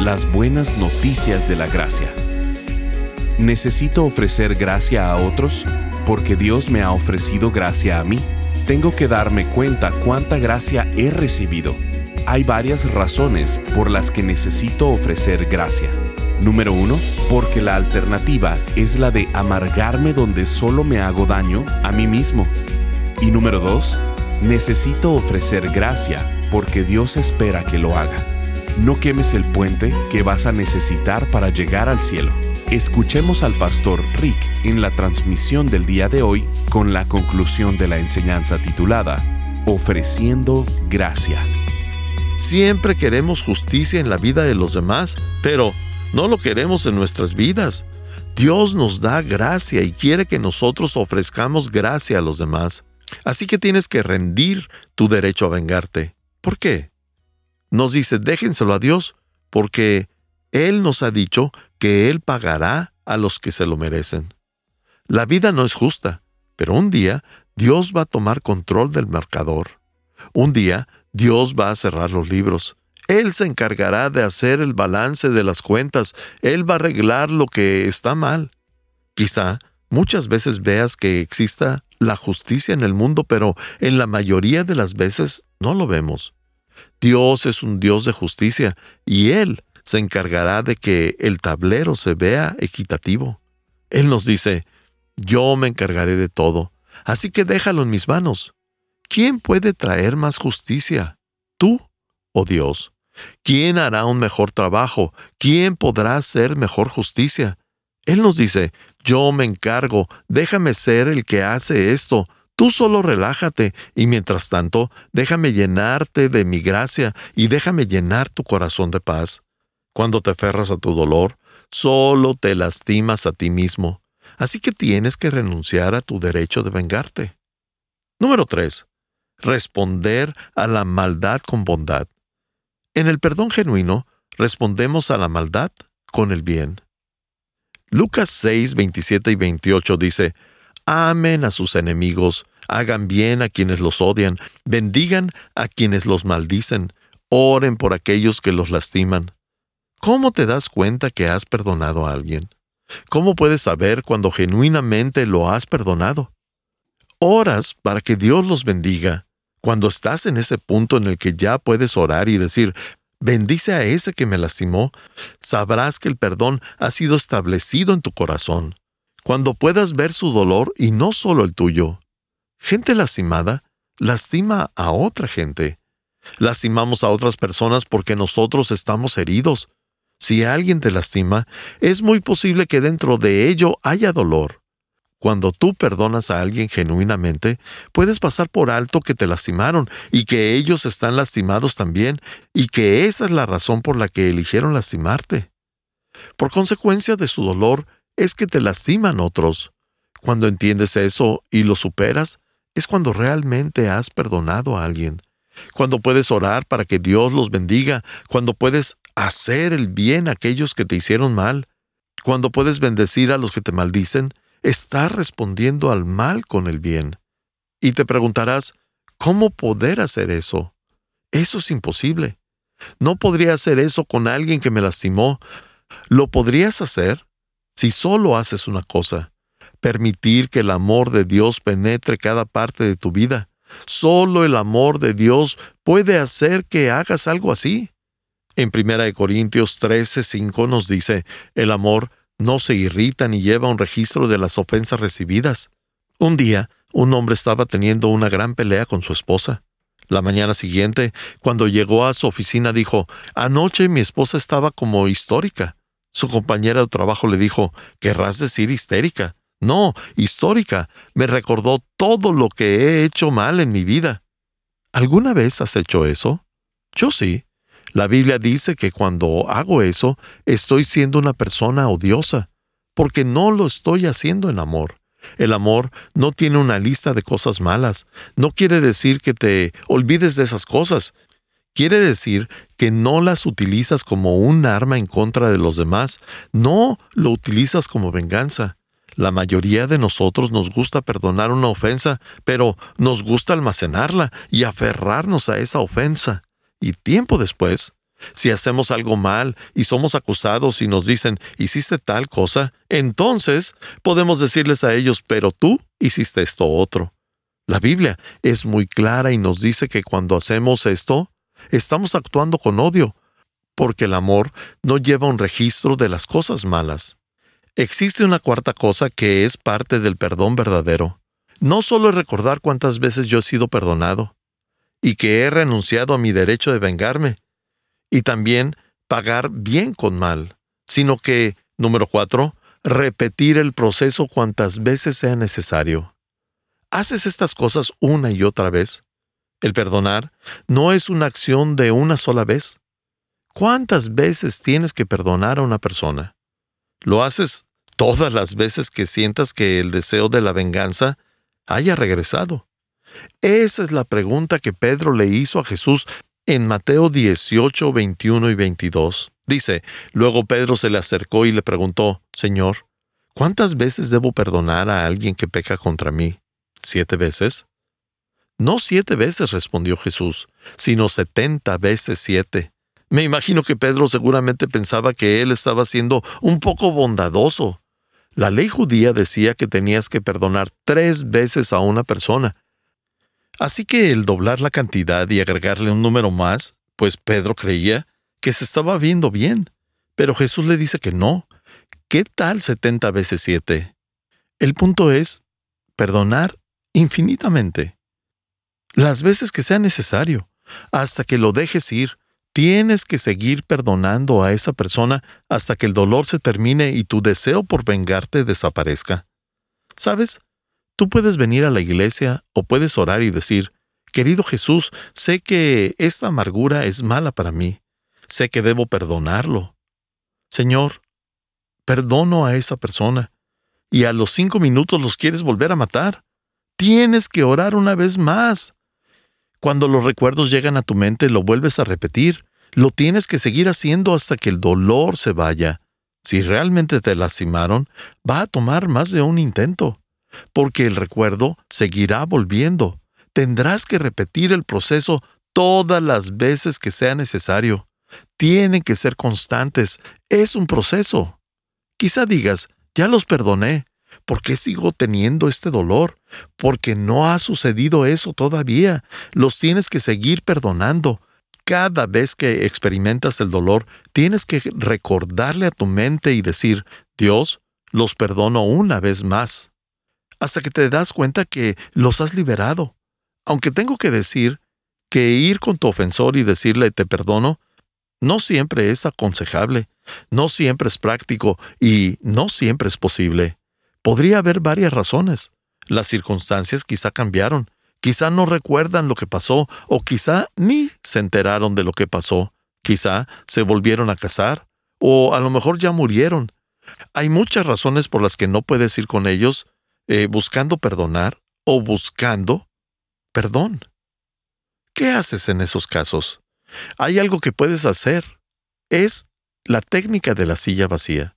Las buenas noticias de la gracia. Necesito ofrecer gracia a otros porque Dios me ha ofrecido gracia a mí. Tengo que darme cuenta cuánta gracia he recibido. Hay varias razones por las que necesito ofrecer gracia. Número uno, porque la alternativa es la de amargarme donde solo me hago daño a mí mismo. Y número dos, necesito ofrecer gracia porque Dios espera que lo haga. No quemes el puente que vas a necesitar para llegar al cielo. Escuchemos al pastor Rick en la transmisión del día de hoy con la conclusión de la enseñanza titulada Ofreciendo Gracia. Siempre queremos justicia en la vida de los demás, pero no lo queremos en nuestras vidas. Dios nos da gracia y quiere que nosotros ofrezcamos gracia a los demás. Así que tienes que rendir tu derecho a vengarte. ¿Por qué? Nos dice, déjenselo a Dios, porque Él nos ha dicho que Él pagará a los que se lo merecen. La vida no es justa, pero un día Dios va a tomar control del marcador. Un día Dios va a cerrar los libros. Él se encargará de hacer el balance de las cuentas. Él va a arreglar lo que está mal. Quizá muchas veces veas que exista la justicia en el mundo, pero en la mayoría de las veces no lo vemos. Dios es un Dios de justicia y Él se encargará de que el tablero se vea equitativo. Él nos dice, yo me encargaré de todo, así que déjalo en mis manos. ¿Quién puede traer más justicia? ¿Tú o Dios? ¿Quién hará un mejor trabajo? ¿Quién podrá hacer mejor justicia? Él nos dice, yo me encargo, déjame ser el que hace esto, Tú solo relájate y mientras tanto déjame llenarte de mi gracia y déjame llenar tu corazón de paz. Cuando te aferras a tu dolor, solo te lastimas a ti mismo, así que tienes que renunciar a tu derecho de vengarte. Número 3. Responder a la maldad con bondad. En el perdón genuino, respondemos a la maldad con el bien. Lucas 6, 27 y 28 dice, Amen a sus enemigos, hagan bien a quienes los odian, bendigan a quienes los maldicen, oren por aquellos que los lastiman. ¿Cómo te das cuenta que has perdonado a alguien? ¿Cómo puedes saber cuando genuinamente lo has perdonado? Oras para que Dios los bendiga. Cuando estás en ese punto en el que ya puedes orar y decir, bendice a ese que me lastimó, sabrás que el perdón ha sido establecido en tu corazón cuando puedas ver su dolor y no solo el tuyo. Gente lastimada lastima a otra gente. Lastimamos a otras personas porque nosotros estamos heridos. Si alguien te lastima, es muy posible que dentro de ello haya dolor. Cuando tú perdonas a alguien genuinamente, puedes pasar por alto que te lastimaron y que ellos están lastimados también y que esa es la razón por la que eligieron lastimarte. Por consecuencia de su dolor, es que te lastiman otros. Cuando entiendes eso y lo superas, es cuando realmente has perdonado a alguien. Cuando puedes orar para que Dios los bendiga, cuando puedes hacer el bien a aquellos que te hicieron mal, cuando puedes bendecir a los que te maldicen, estás respondiendo al mal con el bien. Y te preguntarás, ¿cómo poder hacer eso? Eso es imposible. No podría hacer eso con alguien que me lastimó. ¿Lo podrías hacer? Si solo haces una cosa, permitir que el amor de Dios penetre cada parte de tu vida. Solo el amor de Dios puede hacer que hagas algo así. En 1 Corintios 13, 5 nos dice, el amor no se irrita ni lleva un registro de las ofensas recibidas. Un día, un hombre estaba teniendo una gran pelea con su esposa. La mañana siguiente, cuando llegó a su oficina, dijo, Anoche mi esposa estaba como histórica. Su compañera de trabajo le dijo, querrás decir histérica. No, histórica. Me recordó todo lo que he hecho mal en mi vida. ¿Alguna vez has hecho eso? Yo sí. La Biblia dice que cuando hago eso, estoy siendo una persona odiosa, porque no lo estoy haciendo en amor. El amor no tiene una lista de cosas malas. No quiere decir que te olvides de esas cosas. Quiere decir que no las utilizas como un arma en contra de los demás. No lo utilizas como venganza. La mayoría de nosotros nos gusta perdonar una ofensa, pero nos gusta almacenarla y aferrarnos a esa ofensa. Y tiempo después, si hacemos algo mal y somos acusados y nos dicen, hiciste tal cosa, entonces podemos decirles a ellos, pero tú hiciste esto otro. La Biblia es muy clara y nos dice que cuando hacemos esto, estamos actuando con odio, porque el amor no lleva un registro de las cosas malas. Existe una cuarta cosa que es parte del perdón verdadero. No solo es recordar cuántas veces yo he sido perdonado y que he renunciado a mi derecho de vengarme, y también pagar bien con mal, sino que, número cuatro, repetir el proceso cuantas veces sea necesario. ¿Haces estas cosas una y otra vez? El perdonar no es una acción de una sola vez. ¿Cuántas veces tienes que perdonar a una persona? ¿Lo haces todas las veces que sientas que el deseo de la venganza haya regresado? Esa es la pregunta que Pedro le hizo a Jesús en Mateo 18, 21 y 22. Dice, luego Pedro se le acercó y le preguntó, Señor, ¿cuántas veces debo perdonar a alguien que peca contra mí? ¿Siete veces? No siete veces, respondió Jesús, sino setenta veces siete. Me imagino que Pedro seguramente pensaba que él estaba siendo un poco bondadoso. La ley judía decía que tenías que perdonar tres veces a una persona, Así que el doblar la cantidad y agregarle un número más, pues Pedro creía que se estaba viendo bien, pero Jesús le dice que no. ¿Qué tal 70 veces 7? El punto es perdonar infinitamente. Las veces que sea necesario, hasta que lo dejes ir, tienes que seguir perdonando a esa persona hasta que el dolor se termine y tu deseo por vengarte desaparezca. ¿Sabes? Tú puedes venir a la iglesia o puedes orar y decir, Querido Jesús, sé que esta amargura es mala para mí. Sé que debo perdonarlo. Señor, perdono a esa persona y a los cinco minutos los quieres volver a matar. Tienes que orar una vez más. Cuando los recuerdos llegan a tu mente, lo vuelves a repetir. Lo tienes que seguir haciendo hasta que el dolor se vaya. Si realmente te lastimaron, va a tomar más de un intento porque el recuerdo seguirá volviendo. Tendrás que repetir el proceso todas las veces que sea necesario. Tienen que ser constantes. Es un proceso. Quizá digas, ya los perdoné. ¿Por qué sigo teniendo este dolor? Porque no ha sucedido eso todavía. Los tienes que seguir perdonando. Cada vez que experimentas el dolor, tienes que recordarle a tu mente y decir, Dios, los perdono una vez más hasta que te das cuenta que los has liberado. Aunque tengo que decir que ir con tu ofensor y decirle te perdono, no siempre es aconsejable, no siempre es práctico y no siempre es posible. Podría haber varias razones. Las circunstancias quizá cambiaron, quizá no recuerdan lo que pasó o quizá ni se enteraron de lo que pasó, quizá se volvieron a casar o a lo mejor ya murieron. Hay muchas razones por las que no puedes ir con ellos eh, buscando perdonar o buscando perdón. ¿Qué haces en esos casos? Hay algo que puedes hacer. Es la técnica de la silla vacía.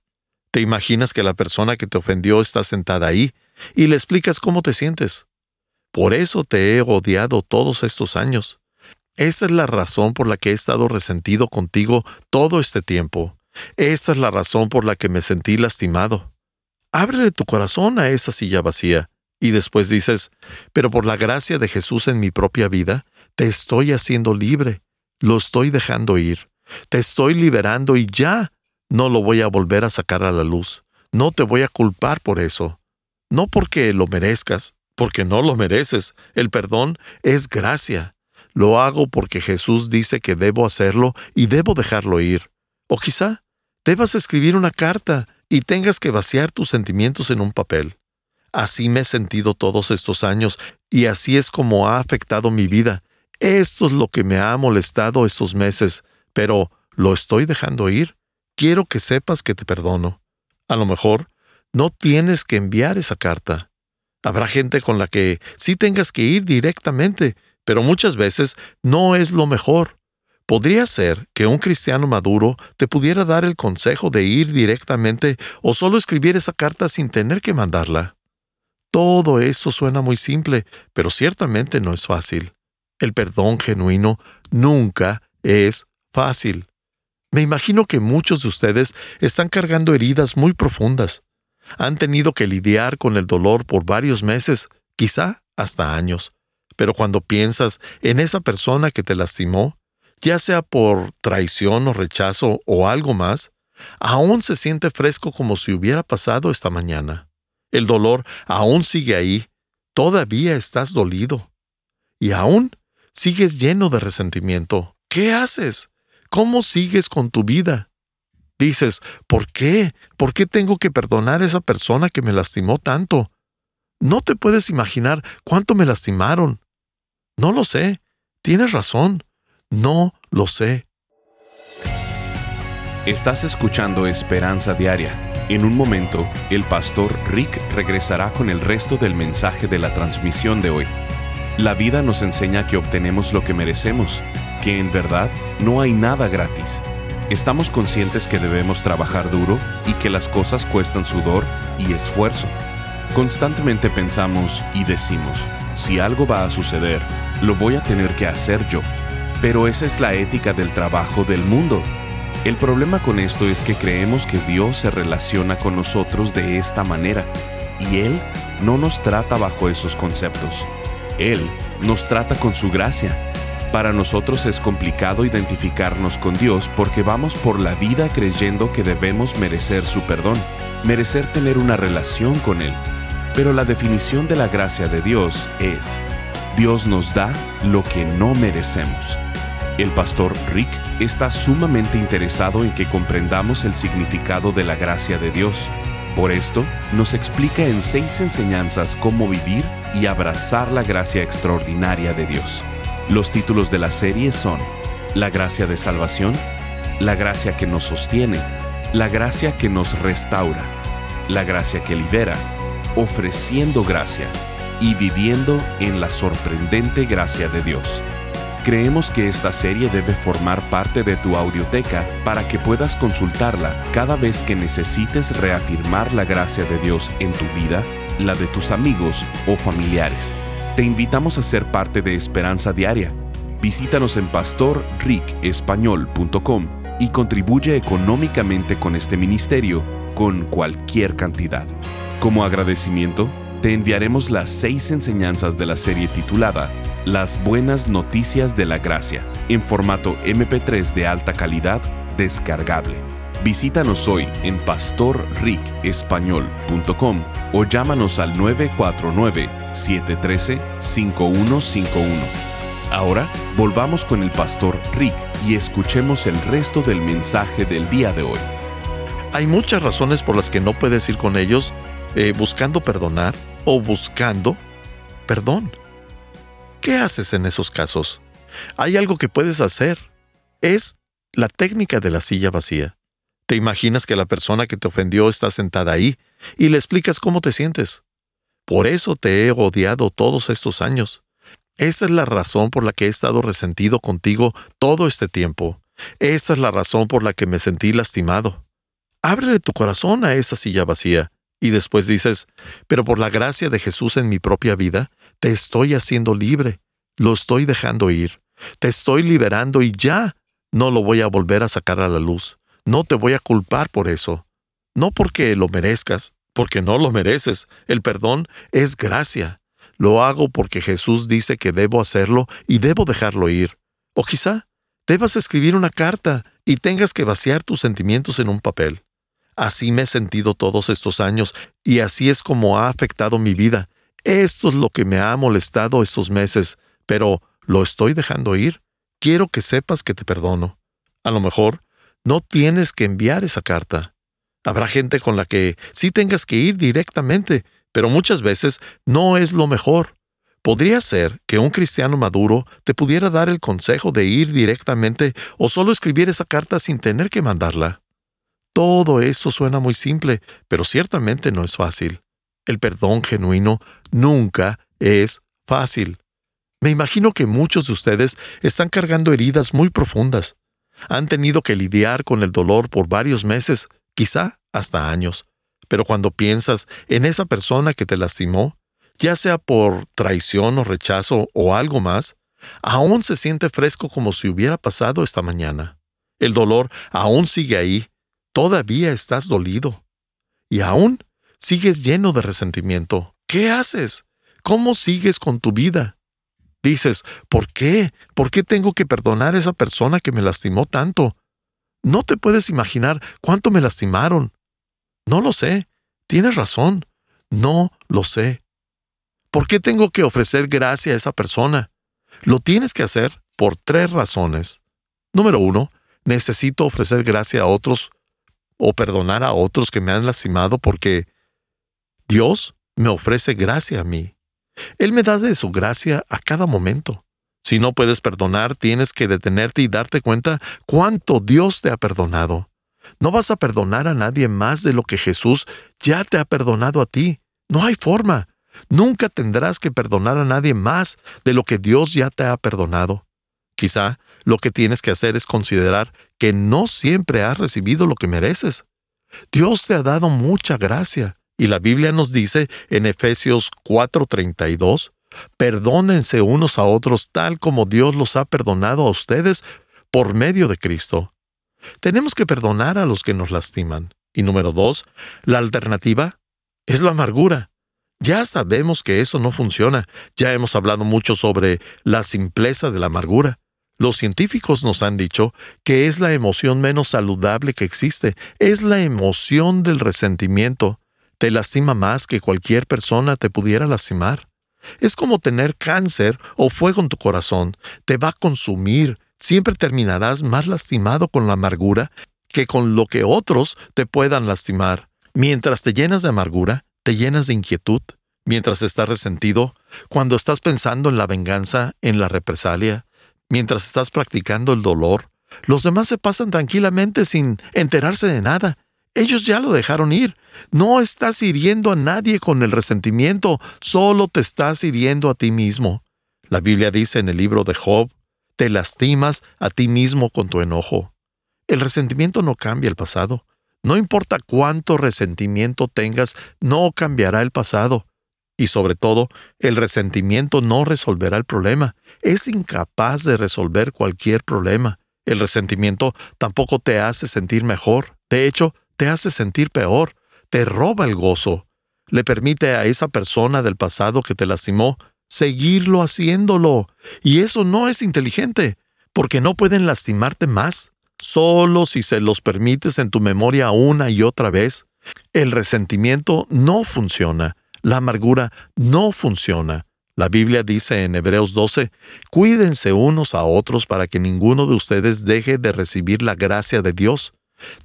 Te imaginas que la persona que te ofendió está sentada ahí y le explicas cómo te sientes. Por eso te he odiado todos estos años. Esa es la razón por la que he estado resentido contigo todo este tiempo. Esta es la razón por la que me sentí lastimado. Ábrele tu corazón a esa silla vacía y después dices, pero por la gracia de Jesús en mi propia vida, te estoy haciendo libre, lo estoy dejando ir, te estoy liberando y ya no lo voy a volver a sacar a la luz. No te voy a culpar por eso. No porque lo merezcas, porque no lo mereces. El perdón es gracia. Lo hago porque Jesús dice que debo hacerlo y debo dejarlo ir. O quizá debas escribir una carta y tengas que vaciar tus sentimientos en un papel. Así me he sentido todos estos años y así es como ha afectado mi vida. Esto es lo que me ha molestado estos meses. pero lo estoy dejando ir. Quiero que sepas que te perdono. A lo mejor no tienes que enviar esa carta. Habrá gente con la que sí tengas que ir directamente, pero muchas veces no es lo mejor. Podría ser que un cristiano maduro te pudiera dar el consejo de ir directamente o solo escribir esa carta sin tener que mandarla. Todo eso suena muy simple, pero ciertamente no es fácil. El perdón genuino nunca es fácil. Me imagino que muchos de ustedes están cargando heridas muy profundas. Han tenido que lidiar con el dolor por varios meses, quizá hasta años. Pero cuando piensas en esa persona que te lastimó, ya sea por traición o rechazo o algo más, aún se siente fresco como si hubiera pasado esta mañana. El dolor aún sigue ahí, todavía estás dolido. Y aún sigues lleno de resentimiento. ¿Qué haces? ¿Cómo sigues con tu vida? Dices, ¿por qué? ¿Por qué tengo que perdonar a esa persona que me lastimó tanto? No te puedes imaginar cuánto me lastimaron. No lo sé. Tienes razón. No lo sé. Estás escuchando Esperanza Diaria. En un momento, el pastor Rick regresará con el resto del mensaje de la transmisión de hoy. La vida nos enseña que obtenemos lo que merecemos, que en verdad no hay nada gratis. Estamos conscientes que debemos trabajar duro y que las cosas cuestan sudor y esfuerzo. Constantemente pensamos y decimos, si algo va a suceder, lo voy a tener que hacer yo. Pero esa es la ética del trabajo del mundo. El problema con esto es que creemos que Dios se relaciona con nosotros de esta manera y Él no nos trata bajo esos conceptos. Él nos trata con su gracia. Para nosotros es complicado identificarnos con Dios porque vamos por la vida creyendo que debemos merecer su perdón, merecer tener una relación con Él. Pero la definición de la gracia de Dios es, Dios nos da lo que no merecemos. El pastor Rick está sumamente interesado en que comprendamos el significado de la gracia de Dios. Por esto, nos explica en seis enseñanzas cómo vivir y abrazar la gracia extraordinaria de Dios. Los títulos de la serie son La gracia de salvación, La gracia que nos sostiene, La gracia que nos restaura, La gracia que libera, Ofreciendo gracia y Viviendo en la sorprendente gracia de Dios. Creemos que esta serie debe formar parte de tu audioteca para que puedas consultarla cada vez que necesites reafirmar la gracia de Dios en tu vida, la de tus amigos o familiares. Te invitamos a ser parte de Esperanza Diaria. Visítanos en pastorricespañol.com y contribuye económicamente con este ministerio con cualquier cantidad. Como agradecimiento, te enviaremos las seis enseñanzas de la serie titulada las buenas noticias de la gracia en formato MP3 de alta calidad descargable. Visítanos hoy en pastorricespañol.com o llámanos al 949-713-5151. Ahora volvamos con el pastor Rick y escuchemos el resto del mensaje del día de hoy. Hay muchas razones por las que no puedes ir con ellos eh, buscando perdonar o buscando perdón. ¿Qué haces en esos casos? Hay algo que puedes hacer. Es la técnica de la silla vacía. Te imaginas que la persona que te ofendió está sentada ahí y le explicas cómo te sientes. Por eso te he odiado todos estos años. Esa es la razón por la que he estado resentido contigo todo este tiempo. Esta es la razón por la que me sentí lastimado. Ábrele tu corazón a esa silla vacía y después dices, pero por la gracia de Jesús en mi propia vida, te estoy haciendo libre, lo estoy dejando ir, te estoy liberando y ya no lo voy a volver a sacar a la luz. No te voy a culpar por eso. No porque lo merezcas, porque no lo mereces. El perdón es gracia. Lo hago porque Jesús dice que debo hacerlo y debo dejarlo ir. O quizá debas escribir una carta y tengas que vaciar tus sentimientos en un papel. Así me he sentido todos estos años y así es como ha afectado mi vida esto es lo que me ha molestado estos meses, pero lo estoy dejando ir. Quiero que sepas que te perdono. A lo mejor no tienes que enviar esa carta. Habrá gente con la que sí tengas que ir directamente, pero muchas veces no es lo mejor. Podría ser que un cristiano maduro te pudiera dar el consejo de ir directamente o solo escribir esa carta sin tener que mandarla. Todo eso suena muy simple, pero ciertamente no es fácil. El perdón genuino nunca es fácil. Me imagino que muchos de ustedes están cargando heridas muy profundas. Han tenido que lidiar con el dolor por varios meses, quizá hasta años. Pero cuando piensas en esa persona que te lastimó, ya sea por traición o rechazo o algo más, aún se siente fresco como si hubiera pasado esta mañana. El dolor aún sigue ahí, todavía estás dolido. Y aún sigues lleno de resentimiento. ¿Qué haces? ¿Cómo sigues con tu vida? Dices, ¿por qué? ¿Por qué tengo que perdonar a esa persona que me lastimó tanto? No te puedes imaginar cuánto me lastimaron. No lo sé. Tienes razón. No lo sé. ¿Por qué tengo que ofrecer gracia a esa persona? Lo tienes que hacer por tres razones. Número uno, necesito ofrecer gracia a otros o perdonar a otros que me han lastimado porque Dios me ofrece gracia a mí. Él me da de su gracia a cada momento. Si no puedes perdonar, tienes que detenerte y darte cuenta cuánto Dios te ha perdonado. No vas a perdonar a nadie más de lo que Jesús ya te ha perdonado a ti. No hay forma. Nunca tendrás que perdonar a nadie más de lo que Dios ya te ha perdonado. Quizá lo que tienes que hacer es considerar que no siempre has recibido lo que mereces. Dios te ha dado mucha gracia, y la Biblia nos dice en Efesios 4:32, perdónense unos a otros tal como Dios los ha perdonado a ustedes por medio de Cristo. Tenemos que perdonar a los que nos lastiman. Y número dos, la alternativa es la amargura. Ya sabemos que eso no funciona. Ya hemos hablado mucho sobre la simpleza de la amargura. Los científicos nos han dicho que es la emoción menos saludable que existe. Es la emoción del resentimiento. Te lastima más que cualquier persona te pudiera lastimar. Es como tener cáncer o fuego en tu corazón. Te va a consumir. Siempre terminarás más lastimado con la amargura que con lo que otros te puedan lastimar. Mientras te llenas de amargura, te llenas de inquietud mientras estás resentido, cuando estás pensando en la venganza, en la represalia, mientras estás practicando el dolor. Los demás se pasan tranquilamente sin enterarse de nada. Ellos ya lo dejaron ir. No estás hiriendo a nadie con el resentimiento, solo te estás hiriendo a ti mismo. La Biblia dice en el libro de Job, te lastimas a ti mismo con tu enojo. El resentimiento no cambia el pasado. No importa cuánto resentimiento tengas, no cambiará el pasado. Y sobre todo, el resentimiento no resolverá el problema. Es incapaz de resolver cualquier problema. El resentimiento tampoco te hace sentir mejor. De hecho, te hace sentir peor. Te roba el gozo. Le permite a esa persona del pasado que te lastimó seguirlo haciéndolo. Y eso no es inteligente, porque no pueden lastimarte más solo si se los permites en tu memoria una y otra vez. El resentimiento no funciona, la amargura no funciona. La Biblia dice en Hebreos 12, Cuídense unos a otros para que ninguno de ustedes deje de recibir la gracia de Dios.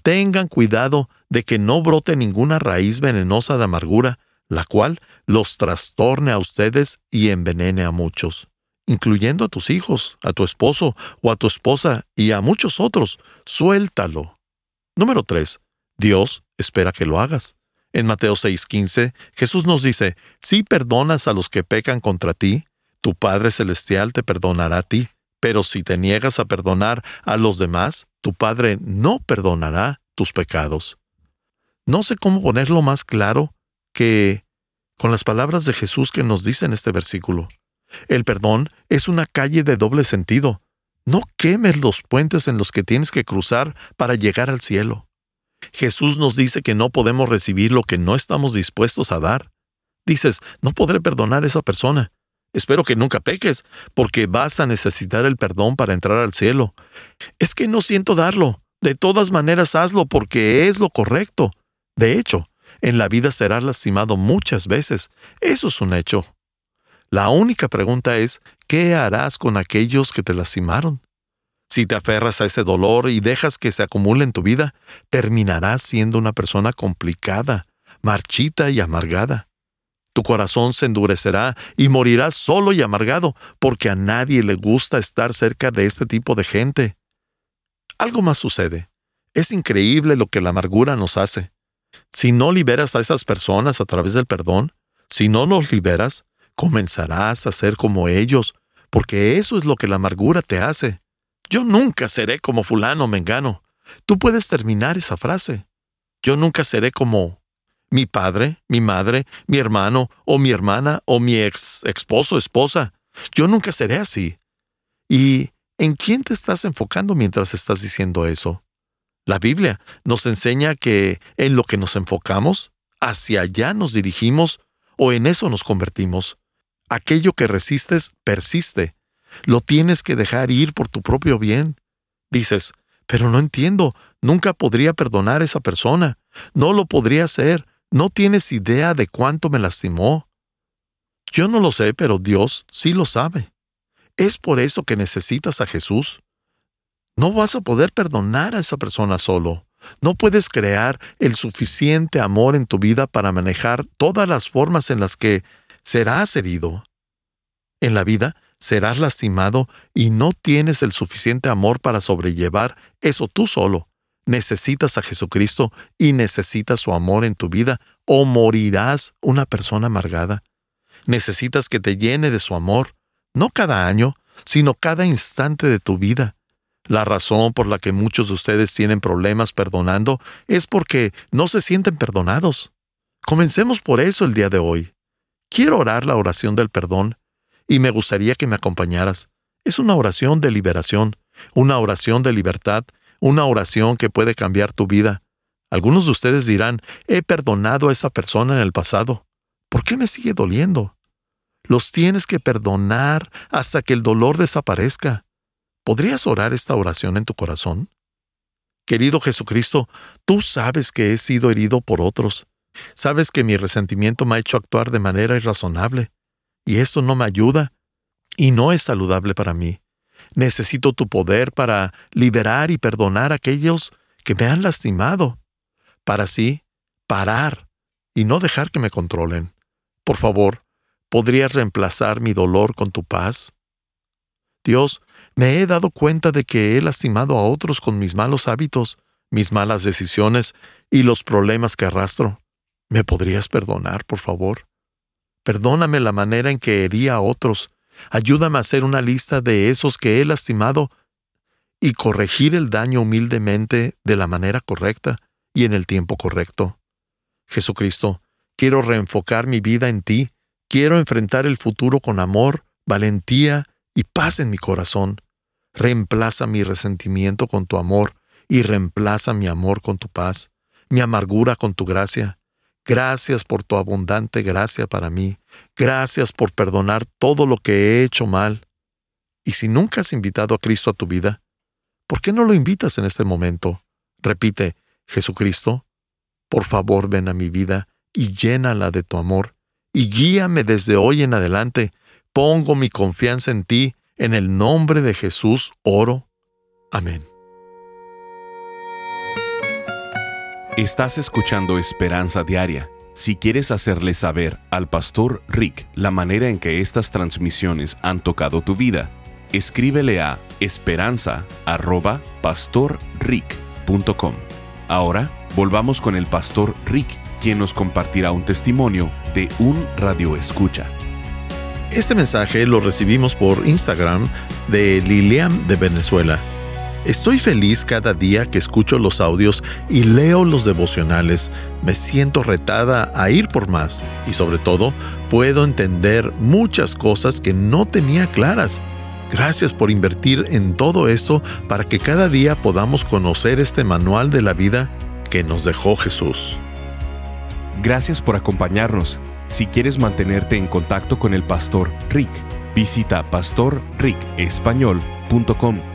Tengan cuidado de que no brote ninguna raíz venenosa de amargura, la cual los trastorne a ustedes y envenene a muchos incluyendo a tus hijos, a tu esposo o a tu esposa y a muchos otros. Suéltalo. Número 3. Dios espera que lo hagas. En Mateo 6:15, Jesús nos dice, si perdonas a los que pecan contra ti, tu Padre Celestial te perdonará a ti, pero si te niegas a perdonar a los demás, tu Padre no perdonará tus pecados. No sé cómo ponerlo más claro que con las palabras de Jesús que nos dice en este versículo. El perdón es una calle de doble sentido. No quemes los puentes en los que tienes que cruzar para llegar al cielo. Jesús nos dice que no podemos recibir lo que no estamos dispuestos a dar. Dices, no podré perdonar a esa persona. Espero que nunca peques, porque vas a necesitar el perdón para entrar al cielo. Es que no siento darlo. De todas maneras hazlo porque es lo correcto. De hecho, en la vida serás lastimado muchas veces. Eso es un hecho. La única pregunta es, ¿qué harás con aquellos que te lastimaron? Si te aferras a ese dolor y dejas que se acumule en tu vida, terminarás siendo una persona complicada, marchita y amargada. Tu corazón se endurecerá y morirás solo y amargado, porque a nadie le gusta estar cerca de este tipo de gente. Algo más sucede. Es increíble lo que la amargura nos hace. Si no liberas a esas personas a través del perdón, si no los liberas, comenzarás a ser como ellos, porque eso es lo que la amargura te hace. Yo nunca seré como fulano mengano. Tú puedes terminar esa frase. Yo nunca seré como mi padre, mi madre, mi hermano o mi hermana o mi ex esposo, esposa. Yo nunca seré así. ¿Y en quién te estás enfocando mientras estás diciendo eso? La Biblia nos enseña que en lo que nos enfocamos, hacia allá nos dirigimos o en eso nos convertimos. Aquello que resistes persiste. Lo tienes que dejar ir por tu propio bien. Dices, pero no entiendo, nunca podría perdonar a esa persona. No lo podría hacer. No tienes idea de cuánto me lastimó. Yo no lo sé, pero Dios sí lo sabe. Es por eso que necesitas a Jesús. No vas a poder perdonar a esa persona solo. No puedes crear el suficiente amor en tu vida para manejar todas las formas en las que serás herido. En la vida serás lastimado y no tienes el suficiente amor para sobrellevar eso tú solo. Necesitas a Jesucristo y necesitas su amor en tu vida o morirás una persona amargada. Necesitas que te llene de su amor, no cada año, sino cada instante de tu vida. La razón por la que muchos de ustedes tienen problemas perdonando es porque no se sienten perdonados. Comencemos por eso el día de hoy. Quiero orar la oración del perdón y me gustaría que me acompañaras. Es una oración de liberación, una oración de libertad una oración que puede cambiar tu vida. Algunos de ustedes dirán, he perdonado a esa persona en el pasado. ¿Por qué me sigue doliendo? Los tienes que perdonar hasta que el dolor desaparezca. ¿Podrías orar esta oración en tu corazón? Querido Jesucristo, tú sabes que he sido herido por otros. Sabes que mi resentimiento me ha hecho actuar de manera irrazonable. Y esto no me ayuda y no es saludable para mí. Necesito tu poder para liberar y perdonar a aquellos que me han lastimado, para así parar y no dejar que me controlen. Por favor, ¿podrías reemplazar mi dolor con tu paz? Dios, me he dado cuenta de que he lastimado a otros con mis malos hábitos, mis malas decisiones y los problemas que arrastro. ¿Me podrías perdonar, por favor? Perdóname la manera en que hería a otros Ayúdame a hacer una lista de esos que he lastimado y corregir el daño humildemente de la manera correcta y en el tiempo correcto. Jesucristo, quiero reenfocar mi vida en ti, quiero enfrentar el futuro con amor, valentía y paz en mi corazón. Reemplaza mi resentimiento con tu amor y reemplaza mi amor con tu paz, mi amargura con tu gracia. Gracias por tu abundante gracia para mí. Gracias por perdonar todo lo que he hecho mal. Y si nunca has invitado a Cristo a tu vida, ¿por qué no lo invitas en este momento? Repite, Jesucristo, por favor ven a mi vida y llénala de tu amor, y guíame desde hoy en adelante. Pongo mi confianza en ti, en el nombre de Jesús oro. Amén. Estás escuchando Esperanza Diaria. Si quieres hacerle saber al pastor Rick la manera en que estas transmisiones han tocado tu vida, escríbele a esperanza.pastorrick.com. Ahora volvamos con el pastor Rick, quien nos compartirá un testimonio de un radio escucha. Este mensaje lo recibimos por Instagram de Lilian de Venezuela. Estoy feliz cada día que escucho los audios y leo los devocionales. Me siento retada a ir por más y sobre todo puedo entender muchas cosas que no tenía claras. Gracias por invertir en todo esto para que cada día podamos conocer este manual de la vida que nos dejó Jesús. Gracias por acompañarnos. Si quieres mantenerte en contacto con el pastor Rick, visita pastorricespañol.com